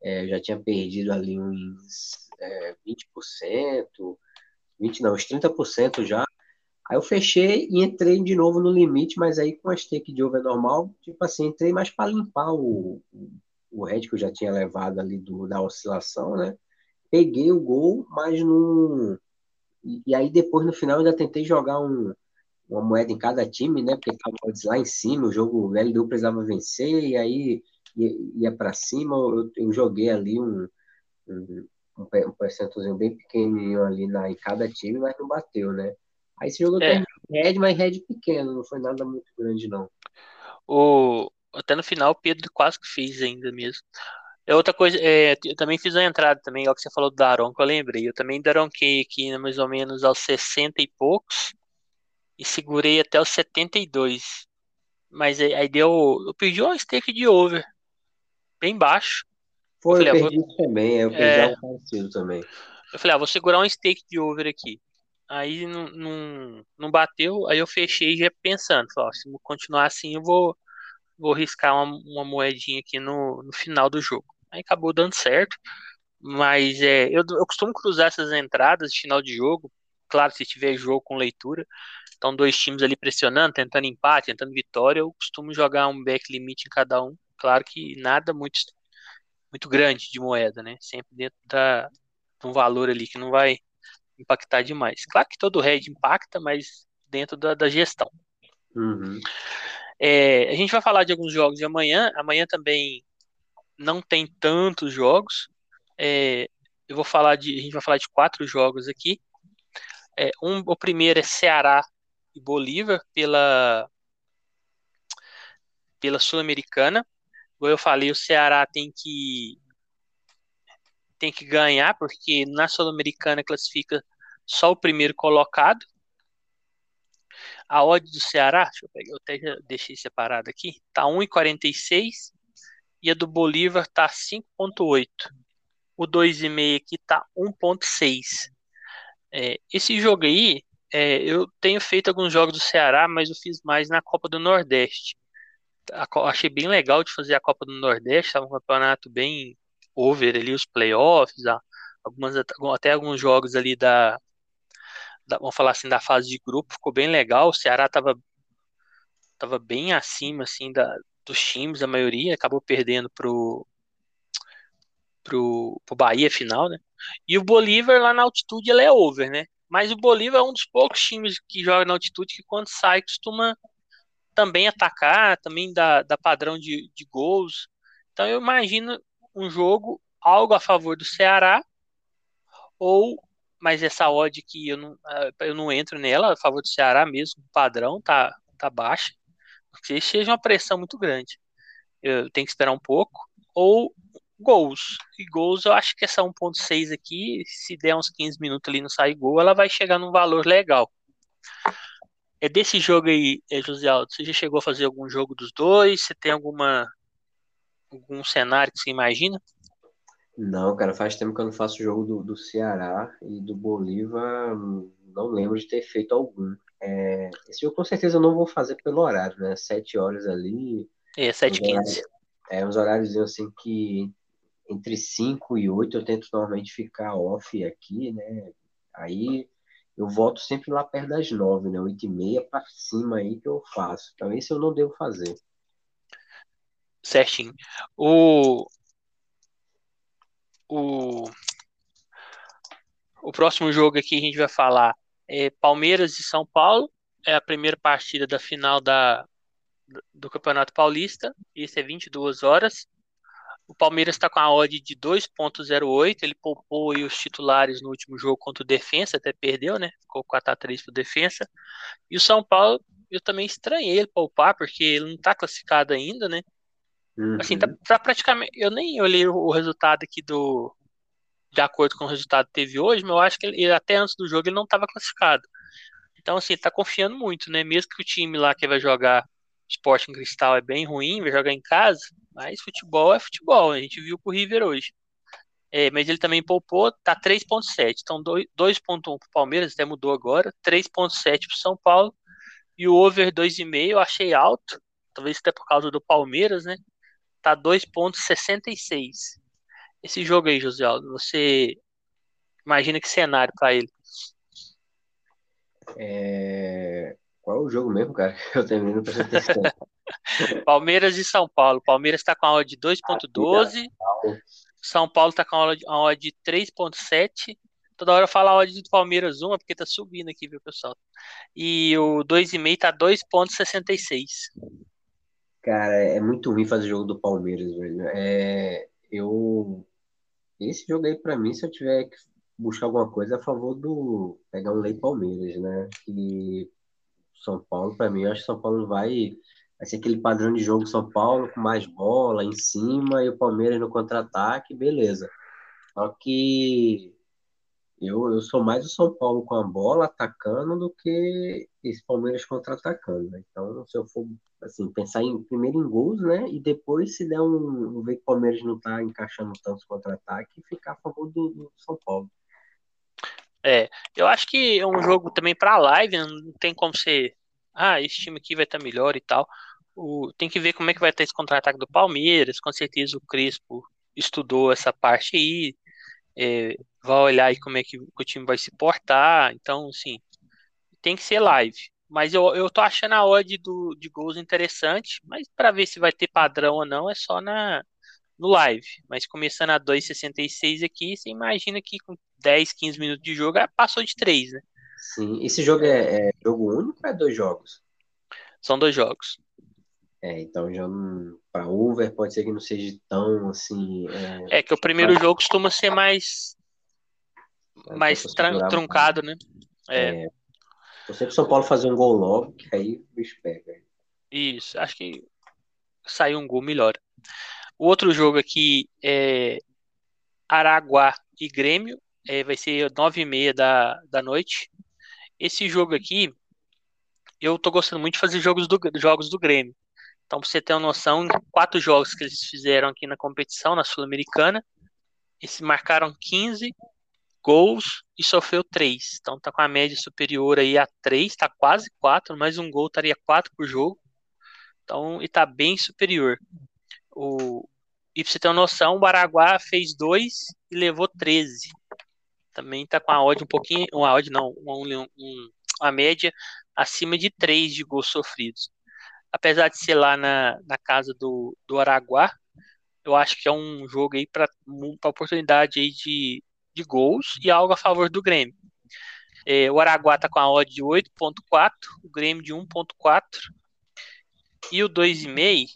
[SPEAKER 2] É, já tinha perdido ali uns é, 20%, 20 não, uns 30% já. Aí eu fechei e entrei de novo no limite, mas aí com a stake de over normal, tipo assim, entrei mais para limpar o, o head que eu já tinha levado ali do, da oscilação, né? Peguei o gol, mas não. E, e aí depois no final ainda tentei jogar um, uma moeda em cada time, né? Porque tava lá em cima, o jogo o LDU precisava vencer, e aí ia, ia para cima, eu, eu, joguei ali um, um, um percentualzinho bem pequenininho ali na, em cada time, mas não bateu, né? Aí esse jogo é. Red, mas Red pequeno, não foi nada muito grande, não.
[SPEAKER 1] O, até no final o Pedro quase que fez ainda mesmo. É outra coisa, é, eu também fiz uma entrada também, igual que você falou do Daron, que eu lembrei. Eu também daronquei aqui mais ou menos aos 60 e poucos e segurei até os 72. Mas aí, aí deu. Eu perdi um stake de over. Bem baixo.
[SPEAKER 2] Foi, eu,
[SPEAKER 1] falei,
[SPEAKER 2] eu perdi
[SPEAKER 1] vou...
[SPEAKER 2] também, eu perdi é... algo parecido também.
[SPEAKER 1] Eu falei, ah, vou segurar um stake de over aqui. Aí não, não, não bateu, aí eu fechei já pensando, falei, ó, se continuar assim eu vou, vou riscar uma, uma moedinha aqui no, no final do jogo. Aí acabou dando certo, mas é, eu, eu costumo cruzar essas entradas de final de jogo, claro, se tiver jogo com leitura, então dois times ali pressionando, tentando empate, tentando vitória, eu costumo jogar um back limit em cada um, claro que nada muito, muito grande de moeda, né, sempre dentro da, de um valor ali que não vai impactar demais. Claro que todo head impacta, mas dentro da, da gestão.
[SPEAKER 2] Uhum.
[SPEAKER 1] É, a gente vai falar de alguns jogos de amanhã. Amanhã também não tem tantos jogos. É, eu vou falar de, a gente vai falar de quatro jogos aqui. É, um, o primeiro é Ceará e Bolívar pela pela Sul-Americana. Como eu falei, o Ceará tem que tem que ganhar, porque na Sul-Americana classifica só o primeiro colocado. A odd do Ceará, deixa eu pegar, eu até deixei separado aqui, tá 1,46 e a do Bolívar tá 5,8. O 2,5 aqui tá 1,6. É, esse jogo aí, é, eu tenho feito alguns jogos do Ceará, mas eu fiz mais na Copa do Nordeste. Achei bem legal de fazer a Copa do Nordeste, estava um campeonato bem over ali os playoffs, algumas, até alguns jogos ali da, da, vamos falar assim, da fase de grupo, ficou bem legal, o Ceará tava, tava bem acima, assim, da, dos times, a maioria, acabou perdendo pro, pro, pro Bahia final, né, e o Bolívar lá na altitude, ele é over, né, mas o Bolívar é um dos poucos times que joga na altitude que quando sai costuma também atacar, também dá, dá padrão de, de gols, então eu imagino um jogo algo a favor do Ceará ou mas essa odd que eu não, eh, eu não entro nela a favor do Ceará mesmo, o padrão tá tá baixa, porque seja uma pressão muito grande. Eu tenho que esperar um pouco ou gols. E gols eu acho que essa 1.6 aqui, se der uns 15 minutos ali não sair gol, ela vai chegar num valor legal. É desse jogo aí, é, José Aldo, você já chegou a fazer algum jogo dos dois? Você tem alguma algum cenário que você imagina?
[SPEAKER 2] Não, cara, faz tempo que eu não faço jogo do, do Ceará e do Bolívar, não lembro de ter feito algum. É, esse jogo com certeza eu não vou fazer pelo horário, né? Sete horas ali.
[SPEAKER 1] É, sete h 15
[SPEAKER 2] É, uns horários assim que entre 5 e 8 eu tento normalmente ficar off aqui, né? Aí eu volto sempre lá perto das 9, né? 8 e meia para cima aí que eu faço. Então esse eu não devo fazer
[SPEAKER 1] certinho. O, o, o próximo jogo aqui a gente vai falar é Palmeiras e São Paulo. É a primeira partida da final da, do Campeonato Paulista. Isso é 22 horas. O Palmeiras está com a odd de 2.08. Ele poupou os titulares no último jogo contra o Defensa, até perdeu, né? Ficou 4x3 para o Defensa. E o São Paulo, eu também estranhei ele poupar, porque ele não está classificado ainda, né? Uhum. Assim, tá, tá, praticamente. Eu nem olhei o, resultado aqui do. De acordo com o resultado que teve hoje, mas eu acho que ele, até antes do jogo ele não estava classificado. Então, assim, ele tá confiando muito, né? Mesmo que o time lá que vai jogar esporte em cristal é bem ruim, vai jogar em casa, mas futebol é futebol. A gente viu com o River hoje. É, mas ele também poupou, tá 3.7. Então 2.1 pro Palmeiras, até mudou agora, 3.7 pro São Paulo. E o over 2,5 eu achei alto, talvez até por causa do Palmeiras, né? tá 2,66. Esse jogo aí, José Aldo, você imagina que cenário para ele?
[SPEAKER 2] É... Qual é o jogo mesmo, cara? Eu termino para
[SPEAKER 1] Palmeiras e São Paulo. Palmeiras está com a odd de 2.12. São Paulo está com a odd de 3.7. Toda hora eu falo a odd do Palmeiras 1, porque tá subindo aqui, viu, pessoal? E o 2,5 tá 2.66.
[SPEAKER 2] Cara, é muito ruim fazer jogo do Palmeiras, velho. É, eu. Esse jogo aí, pra mim, se eu tiver que buscar alguma coisa, é a favor do. Pegar um Lei Palmeiras, né? E São Paulo, pra mim, eu acho que São Paulo vai. Vai ser aquele padrão de jogo São Paulo com mais bola em cima e o Palmeiras no contra-ataque, beleza. Só que eu, eu sou mais o São Paulo com a bola atacando do que esse Palmeiras contra-atacando. Né? Então, se eu for assim, pensar em, primeiro em gols, né? E depois, se der um. ver que o Palmeiras não tá encaixando tantos contra-ataque, ficar a favor do, do, São Paulo.
[SPEAKER 1] É, eu acho que é um jogo também para live, né? não tem como ser. Ah, esse time aqui vai estar tá melhor e tal. O, tem que ver como é que vai estar esse contra-ataque do Palmeiras. Com certeza o Crespo estudou essa parte aí. É, vai olhar aí como é que o time vai se portar. Então, assim, tem que ser live. Mas eu, eu tô achando a odd do, de gols interessante, mas para ver se vai ter padrão ou não é só na no live. Mas começando a 2,66 aqui, você imagina que com 10, 15 minutos de jogo passou de 3, né?
[SPEAKER 2] Sim, esse jogo é, é jogo único ou é dois jogos?
[SPEAKER 1] São dois jogos.
[SPEAKER 2] É, então já. Para over pode ser que não seja tão assim.
[SPEAKER 1] É, é que o primeiro jogo costuma ser mais. É, mais truncado, né?
[SPEAKER 2] É. é. Eu sei que o São Paulo fazer um gol logo, que aí o bicho pega.
[SPEAKER 1] Isso, acho que saiu um gol melhor. O outro jogo aqui é Araguá e Grêmio, é, vai ser nove e meia da, da noite. Esse jogo aqui, eu tô gostando muito de fazer jogos do, jogos do Grêmio. Então, pra você ter uma noção, quatro jogos que eles fizeram aqui na competição, na Sul-Americana, eles marcaram 15 gols e sofreu 3. Então tá com a média superior aí a 3, tá quase 4, mais um gol estaria 4 por jogo. Então, e tá bem superior. O, e pra você ter uma noção, o Araguá fez 2 e levou 13. Também tá com a odd um pouquinho, uma odd não, um, uma média acima de 3 de gols sofridos. Apesar de ser lá na, na casa do, do Araguá, eu acho que é um jogo aí para oportunidade aí de de gols e algo a favor do Grêmio. É, o Araguá está com a odd de 8.4, o Grêmio de 1.4 e o 2,5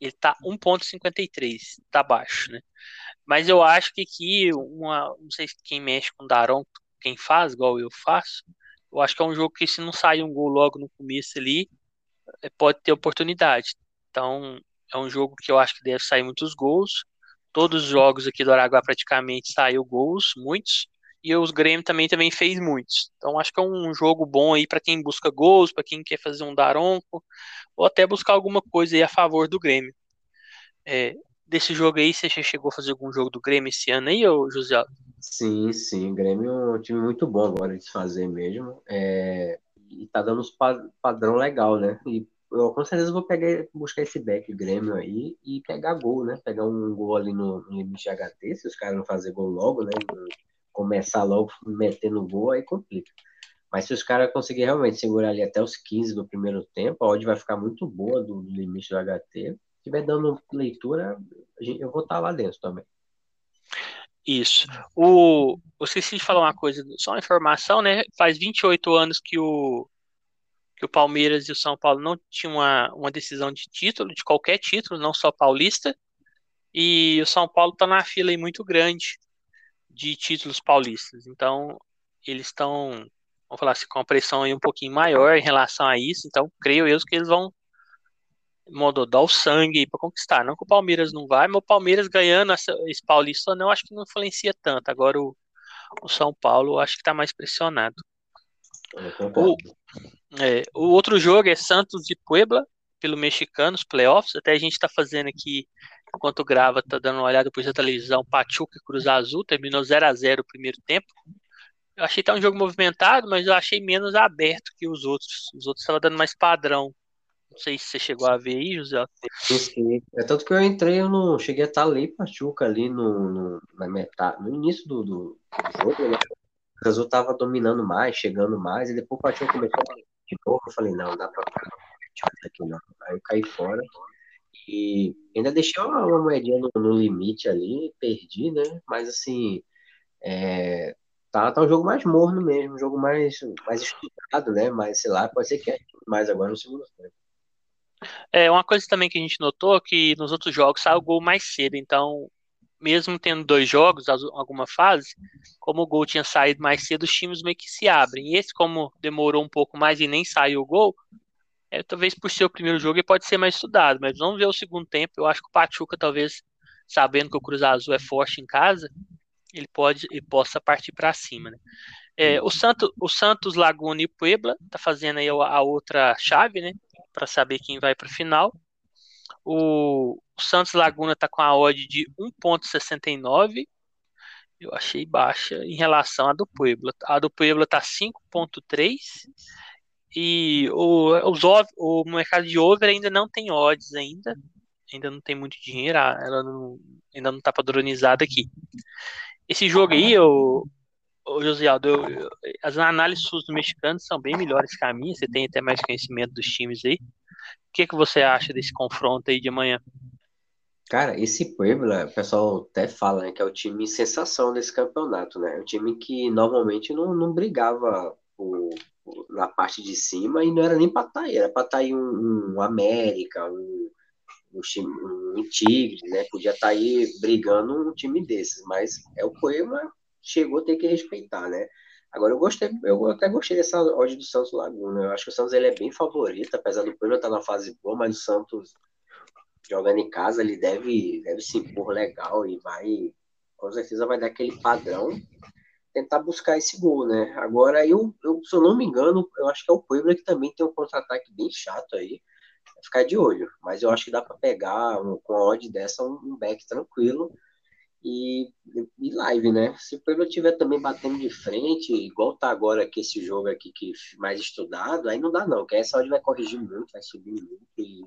[SPEAKER 1] ele tá 1.53, tá baixo, né? Mas eu acho que aqui uma, não sei quem mexe com o Daron, quem faz igual eu faço, eu acho que é um jogo que se não sair um gol logo no começo ali, pode ter oportunidade. Então, é um jogo que eu acho que deve sair muitos gols todos os jogos aqui do Araguá praticamente saiu gols, muitos, e os Grêmio também também fez muitos. Então acho que é um jogo bom aí para quem busca gols, para quem quer fazer um daronco, ou até buscar alguma coisa aí a favor do Grêmio. É, desse jogo aí, você chegou a fazer algum jogo do Grêmio esse ano aí, ou José?
[SPEAKER 2] Sim, sim, o Grêmio é um time muito bom agora de fazer mesmo. É, e tá dando uns padrão legal, né? E eu com certeza vou pegar, buscar esse back Grêmio aí e pegar gol, né? Pegar um gol ali no, no limite HT, se os caras não fazer gol logo, né? Começar logo metendo gol, aí complica. Mas se os caras conseguirem realmente segurar ali até os 15 do primeiro tempo, a odd vai ficar muito boa do, do limite do HT. Se estiver dando leitura, eu vou estar lá dentro também.
[SPEAKER 1] Isso. O, eu esqueci de falar uma coisa, só uma informação, né? Faz 28 anos que o, que o Palmeiras e o São Paulo não tinham uma, uma decisão de título, de qualquer título, não só paulista. E o São Paulo está na fila aí muito grande de títulos paulistas. Então, eles estão, vamos falar assim, com uma pressão aí um pouquinho maior em relação a isso. Então, creio eu que eles vão modo, dar o sangue para conquistar. Não que o Palmeiras não vai, mas o Palmeiras ganhando esse paulista não, acho que não influencia tanto. Agora o, o São Paulo acho que está mais pressionado. O, é, o outro jogo é Santos e Puebla, pelo Mexicanos, playoffs. Até a gente está fazendo aqui, enquanto grava, tá dando uma olhada depois da televisão, Pachuca e Cruz Azul, terminou 0 a 0 o primeiro tempo. Eu achei que tá um jogo movimentado, mas eu achei menos aberto que os outros. Os outros estavam dando mais padrão. Não sei se você chegou a ver aí, José.
[SPEAKER 2] Sim, sim. É tanto que eu entrei, eu não cheguei a estar ali Pachuca ali no, no, na metade, no início do, do jogo, né? O Azul tava dominando mais, chegando mais, e depois o Pachuca começou a de novo. Eu falei, não, dá pra ficar aqui não. Aí eu caí fora. E ainda deixei uma, uma moedinha no, no, limite ali, perdi, né? Mas assim, é, tá, tá um jogo mais morno mesmo, um jogo mais, mais estudado, né? Mas sei lá, pode ser que é mais agora no segundo tempo.
[SPEAKER 1] É, uma coisa também que a gente notou é que nos outros jogos saiu o gol mais cedo, então mesmo tendo dois jogos, alguma fase, como o gol tinha saído mais cedo, os times meio que se abrem. E esse, como demorou um pouco mais e nem saiu o gol, É, talvez por ser o primeiro jogo ele pode ser mais estudado, mas vamos ver o segundo tempo. Eu acho que o Pachuca, talvez, sabendo que o Cruz Azul é forte em casa, ele pode e possa partir para cima. Né? É, o, Santo, o Santos, Laguna e Puebla tá fazendo aí a, outra chave, né? Para saber quem vai para final. O, Santos Laguna tá com a odd de 1.69. Eu achei baixa em relação à do Puebla. A do Puebla tá 5.3 e o, os, o mercado de over ainda não tem odds ainda. Ainda não tem muito dinheiro, ela não, ainda não tá padronizada aqui. Esse jogo aí, o, o Josialdo, eu, eu, as análises do mexicano são bem melhores que a minha, você tem até mais conhecimento dos times aí. O que, que você acha desse confronto aí de amanhã?
[SPEAKER 2] Cara, esse Puebla, o pessoal até fala né, que é o time sensação desse campeonato, né? É um time que normalmente não, não brigava na parte de cima e não era nem para estar tá aí, era para estar tá aí um, um América, um, um, time, um Tigre, né? Podia estar tá aí brigando um time desses, mas é o Puebla chegou a ter que respeitar, né? Agora eu gostei, eu até gostei dessa odd do Santos Laguna. Eu acho que o Santos ele é bem favorito, apesar do Puebla estar tá na fase boa, mas o Santos jogando em casa ele deve, deve se impor legal e vai, com certeza vai dar aquele padrão, tentar buscar esse gol, né? Agora eu, eu se eu não me engano, eu acho que é o Puebla que também tem um contra-ataque bem chato aí. Ficar de olho, mas eu acho que dá para pegar um, com a odd dessa um, um back tranquilo e, e live, né? Se o Puebla estiver também batendo de frente, igual tá agora aqui esse jogo aqui que mais estudado, aí não dá não, que essa hora vai corrigir muito, vai subir muito e,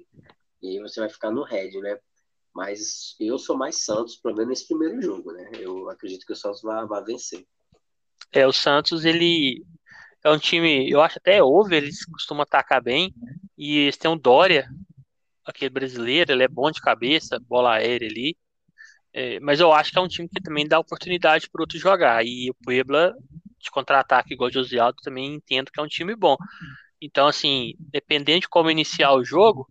[SPEAKER 2] e aí você vai ficar no head, né? Mas eu sou mais Santos, pelo menos nesse primeiro jogo, né? Eu acredito que o Santos vai, vai vencer.
[SPEAKER 1] É, o Santos, ele é um time, eu acho até over, eles costumam atacar bem, e eles têm o Dória, aquele brasileiro, ele é bom de cabeça, bola aérea ali, é, mas eu acho que é um time que também dá oportunidade para outro jogar. E o Puebla, de contra-ataque igual o Josialdo, também entendo que é um time bom. Então, assim, dependendo de como iniciar o jogo,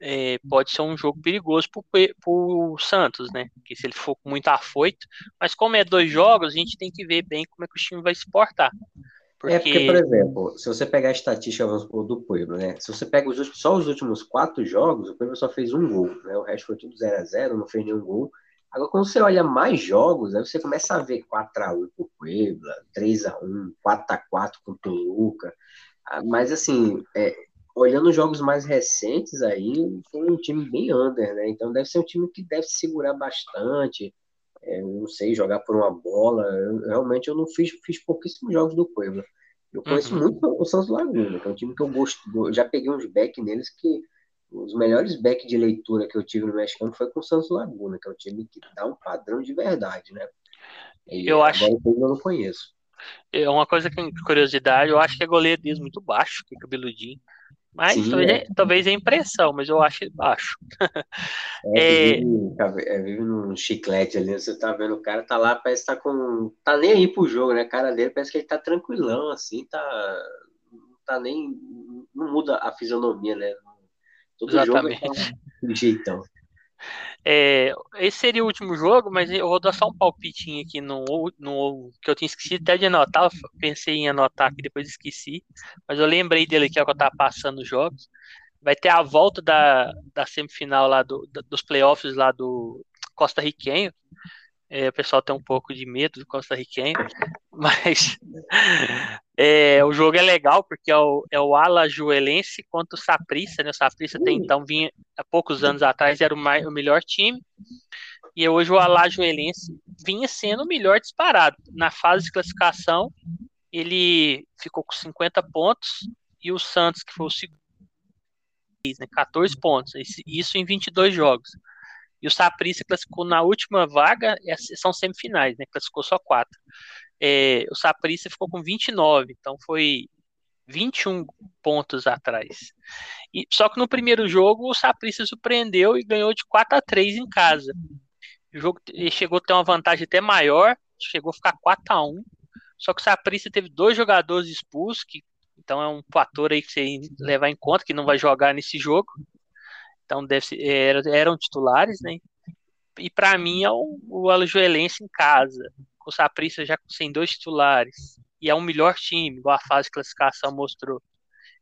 [SPEAKER 1] é, pode ser um jogo perigoso para o Santos, né? Porque se ele for com muito afoito. Mas como é dois jogos, a gente tem que ver bem como é que o time vai se portar.
[SPEAKER 2] Porque... É porque, por exemplo, se você pegar a estatística do Puebla, né? Se você pega os, só os últimos quatro jogos, o Puebla só fez um gol, né? O resto foi tudo 0 a 0 não fez nenhum gol. Agora, quando você olha mais jogos, aí você começa a ver 4x1 pro Puebla, 3x1, 4x4 com o Toluca. Ah, mas, assim, é, olhando os jogos mais recentes aí, foi um time bem under, né? Então deve ser um time que deve segurar bastante. É, não sei, jogar por uma bola. Eu, realmente eu não fiz, fiz pouquíssimos jogos do Puebla. Eu conheço uhum. muito o Santos Laguna, que é um time que eu gosto. Já peguei uns back neles que os melhores back de leitura que eu tive no mexicano foi com o Santos Laguna, que é um time que dá um padrão de verdade, né?
[SPEAKER 1] E eu acho.
[SPEAKER 2] eu não conheço.
[SPEAKER 1] É uma coisa que, curiosidade, eu acho que é goleiro deles muito baixo, que é cabeludinho. Mas Sim, talvez, é. talvez é impressão, mas eu acho ele baixo.
[SPEAKER 2] É, é... Vive, é, vive num chiclete ali, você tá vendo o cara tá lá, parece que tá com. tá nem aí pro jogo, né? A cara dele parece que ele tá tranquilão, assim, tá. Tá nem. Não muda a fisionomia, né? Todo Exatamente. jogo é um jeitão.
[SPEAKER 1] É, esse seria o último jogo, mas eu vou dar só um palpitinho aqui no, no que eu tinha esquecido até de anotar. Pensei em anotar aqui, depois esqueci. Mas eu lembrei dele aqui, ó, que eu tava passando os jogos. Vai ter a volta da, da semifinal lá do, da, dos playoffs lá do Costa Riquenho. É, o pessoal tem um pouco de medo do Costa Riquenho, mas é, o jogo é legal porque é o, é o Alajuelense contra o Saprissa, né? O Saprissa tem então vinha há poucos anos atrás era o, mais, o melhor time e hoje o Alajuelense vinha sendo o melhor disparado na fase de classificação. Ele ficou com 50 pontos e o Santos que foi o segundo, né, 14 pontos, isso em 22 jogos. E o Saprissa classificou na última vaga, são semifinais, né? Classificou só quatro. É, o Saprissa ficou com 29, então foi 21 pontos atrás. E, só que no primeiro jogo o Saprissa surpreendeu e ganhou de 4 a 3 em casa. O jogo chegou a ter uma vantagem até maior, chegou a ficar 4 a 1 Só que o Saprissa teve dois jogadores expulsos, que, então é um fator aí que você levar em conta, que não vai jogar nesse jogo. Então ser, era, eram titulares, né? E para mim é o, o Alajuelense em casa, com o Saprissa já sem dois titulares. E é um melhor time, igual a fase de classificação mostrou.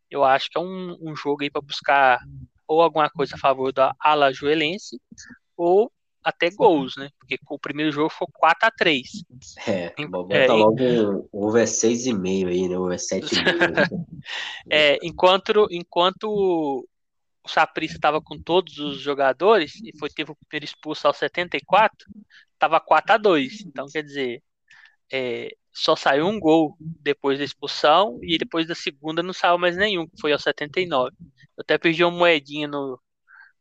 [SPEAKER 1] eu acho que é um, um jogo aí para buscar ou alguma coisa a favor da Alajuelense ou até gols, né? Porque o primeiro jogo foi 4 a 3
[SPEAKER 2] É, bota é, logo um over 6,5 aí, né? Over 7,5.
[SPEAKER 1] é, enquanto, enquanto o Saprissa estava com todos os jogadores e foi teve o primeiro expulso aos 74, estava 4 a 2 Então, quer dizer, é, só saiu um gol depois da expulsão e depois da segunda não saiu mais nenhum, que foi aos 79. Eu até perdi uma moedinha no,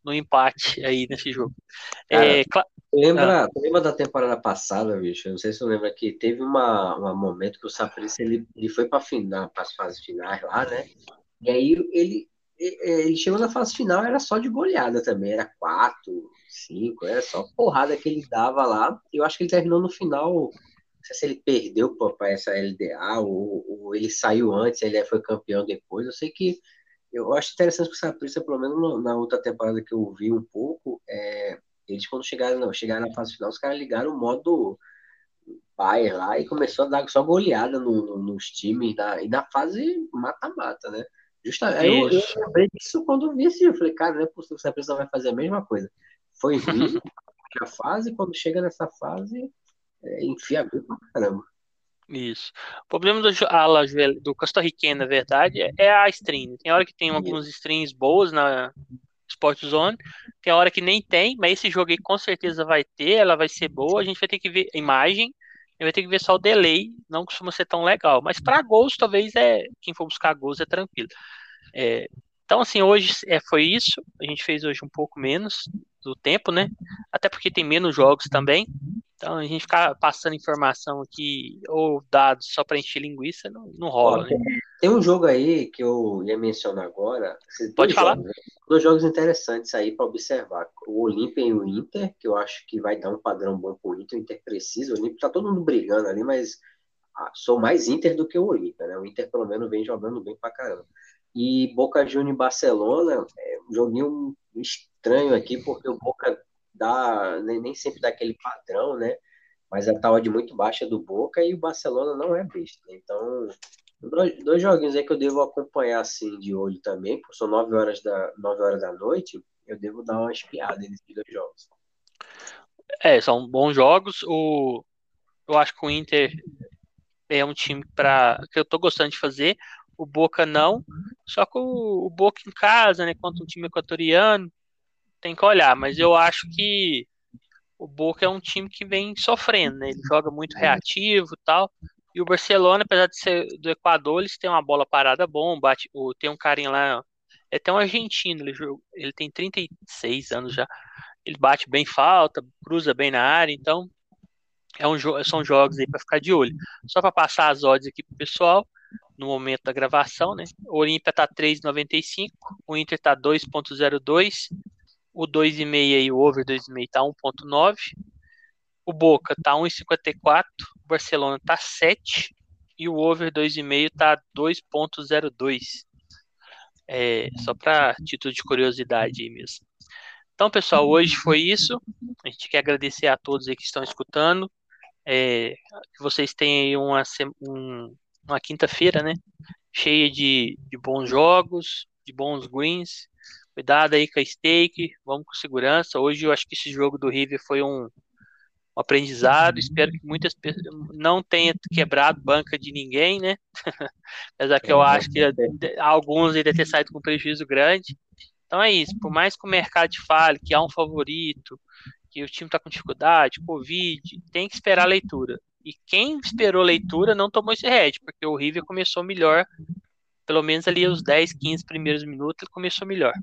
[SPEAKER 1] no empate aí nesse jogo.
[SPEAKER 2] Cara, é, cl... lembra, ah. lembra da temporada passada, bicho? Eu não sei se você lembra que teve uma, um momento que o Saprissa ele, ele foi para final, para as fases finais lá, né? E aí ele, ele chegou na fase final, era só de goleada também, era 4, 5, era só porrada que ele dava lá. Eu acho que ele terminou no final, se ele perdeu para essa LDA ou, ou, ele saiu antes, ele foi campeão depois. Eu sei que eu acho interessante que o Saprissa, pelo menos na outra temporada que eu vi um pouco, é, eles quando chegaram, não, chegaram na fase final, os caras ligaram o modo Bayer lá e começou a dar só goleada no, no, nos times na, e na fase mata-mata, né? Justamente, eu, eu lembrei disso quando vi esse Eu falei, cara, não é possível que essa pessoa vai fazer a mesma coisa. Foi ruim na fase, quando chega nessa fase, é, enfia pra caramba.
[SPEAKER 1] Isso. O problema do ala do costarriqueno, na verdade, é, é a stream. Tem hora que tem alguns streams boas na Sport Zone, tem hora que nem tem, mas esse jogo aí com certeza vai ter, ela vai ser boa, a gente vai ter que ver a imagem, vai ter que ver só o delay, não costuma ser tão legal. Mas para gols, talvez é quem for buscar gols é tranquilo. É, então, assim, hoje é, foi isso. A gente fez hoje um pouco menos do tempo, né? Até porque tem menos jogos também. Então, a gente ficar passando informação aqui ou dados só para encher linguiça não, não rola, né?
[SPEAKER 2] Tem um jogo aí que eu ia mencionar agora.
[SPEAKER 1] Pode falar.
[SPEAKER 2] Jogos, dois jogos interessantes aí para observar. O Olímpia e o Inter, que eu acho que vai dar um padrão bom para o Inter. O Inter precisa. O Olímpia tá todo mundo brigando ali, mas ah, sou mais Inter do que o Olímpia, né? O Inter, pelo menos, vem jogando bem para caramba. E Boca Juniors e Barcelona, é um joguinho estranho aqui, porque o Boca dá, nem sempre dá aquele padrão, né? Mas a tal de muito baixa do Boca e o Barcelona não é besta. Né? Então, dois, joguinhos aí que eu devo acompanhar assim de olho também, porque são 9 horas da, 9 horas da noite, eu devo dar uma espiada nesses dois jogos.
[SPEAKER 1] É, são bons jogos. O, eu acho que o Inter é um time para que eu tô gostando de fazer o Boca não. Só que o, o Boca em casa, né, contra um time equatoriano, tem que olhar. Mas eu acho que o Boca é um time que vem sofrendo, né? Ele joga muito reativo tal. E o Barcelona, apesar de ser do Equador, eles têm uma bola parada bom, bate, tem um carinha lá, é até um argentino, ele, ele tem 36 anos já. Ele bate bem falta, cruza bem na área, então é um, são jogos aí para ficar de olho. Só para passar as odds aqui pro pessoal, no momento da gravação, né? O Olímpia tá 3,95, o Inter tá 2,02, o 2,5 e o over 2,5 tá 1,9, o Boca tá 1,54, o Barcelona tá 7 e o over 2,5 tá 2,02. É, só para título de curiosidade aí mesmo. Então, pessoal, hoje foi isso. A gente quer agradecer a todos que estão escutando. É, que vocês tenham uma, um, uma quinta-feira, né? Cheia de, de bons jogos, de bons greens. Cuidado aí com a stake, vamos com segurança. Hoje eu acho que esse jogo do River foi um, um aprendizado. Espero que muitas pessoas não tenha quebrado banca de ninguém, né? Apesar que eu é, acho que alguns ainda ter saído com prejuízo grande. Então é isso. Por mais que o mercado fale que há um favorito, que o time está com dificuldade, Covid, tem que esperar a leitura. E quem esperou leitura não tomou esse head, porque o River começou melhor, pelo menos ali os 10, 15 primeiros minutos, ele começou melhor.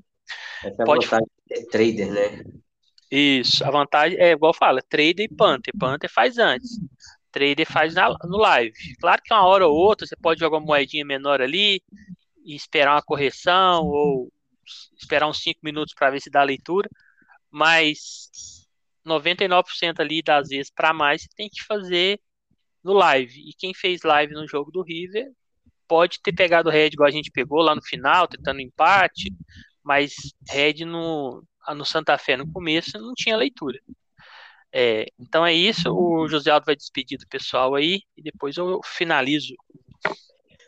[SPEAKER 2] Essa é Pode... a vantagem de ser trader, né?
[SPEAKER 1] Isso, a vantagem é igual fala, trader e Panther. Panther faz antes, trader faz na, no live. Claro que uma hora ou outra você pode jogar uma moedinha menor ali e esperar uma correção ou esperar uns 5 minutos para ver se dá a leitura, mas 99% ali das vezes para mais você tem que fazer no live. E quem fez live no jogo do River pode ter pegado o Red igual a gente pegou lá no final, tentando empate, mas Red no, no Santa Fé no começo não tinha leitura. É, então é isso, o José Aldo vai despedir do pessoal aí e depois eu finalizo.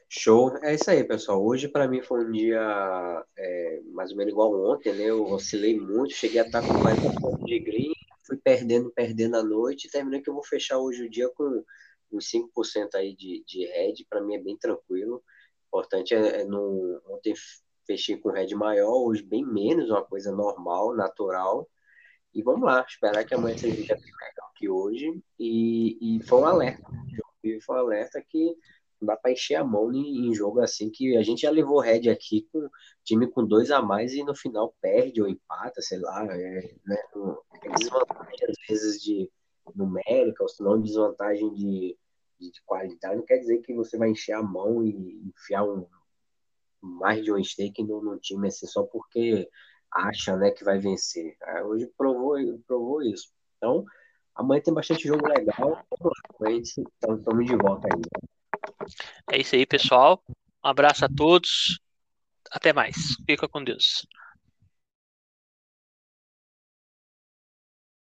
[SPEAKER 2] Show. É isso aí, pessoal. Hoje, para mim, foi um dia é, mais ou menos igual ontem, né? Eu oscilei muito, cheguei a estar com 40 de green, fui perdendo, perdendo a noite, terminei que eu vou fechar hoje o dia com uns 5% aí de, de head. Para mim é bem tranquilo. O importante é, é ontem fechei com head maior, hoje bem menos, uma coisa normal, natural. E vamos lá, esperar que amanhã seja dia legal que hoje. E, e foi um alerta. Foi um alerta que não dá para encher a mão em, em, jogo assim que a gente já levou red aqui com time com dois a mais e no final perde ou empata, sei lá, é, né, desvantagem às vezes de numérica, ou se não desvantagem de, de, de, qualidade, não quer dizer que você vai encher a mão e enfiar um, mais de um stake no, no time assim, só porque acha né, que vai vencer. Hoje provou, provou isso. Então, amanhã tem bastante jogo legal. Então, estamos de volta aí.
[SPEAKER 1] É isso aí, pessoal. Um abraço a todos. Até mais. Fica com Deus.